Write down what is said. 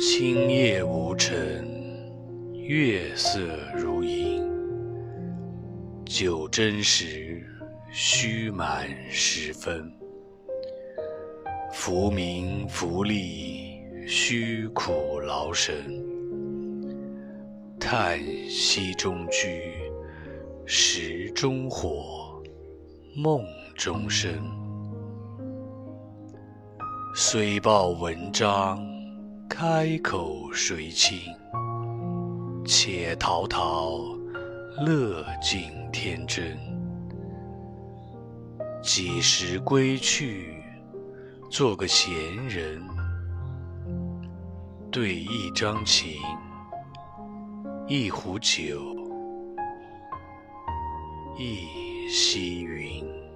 清夜无尘，月色如银。酒斟时，须满十分。浮名浮利，虚苦劳神。叹息中居，石中火，梦中生。虽报文章，开口谁倾？且陶陶，乐尽天真。几时归去，做个闲人，对一张琴，一壶酒，一溪云。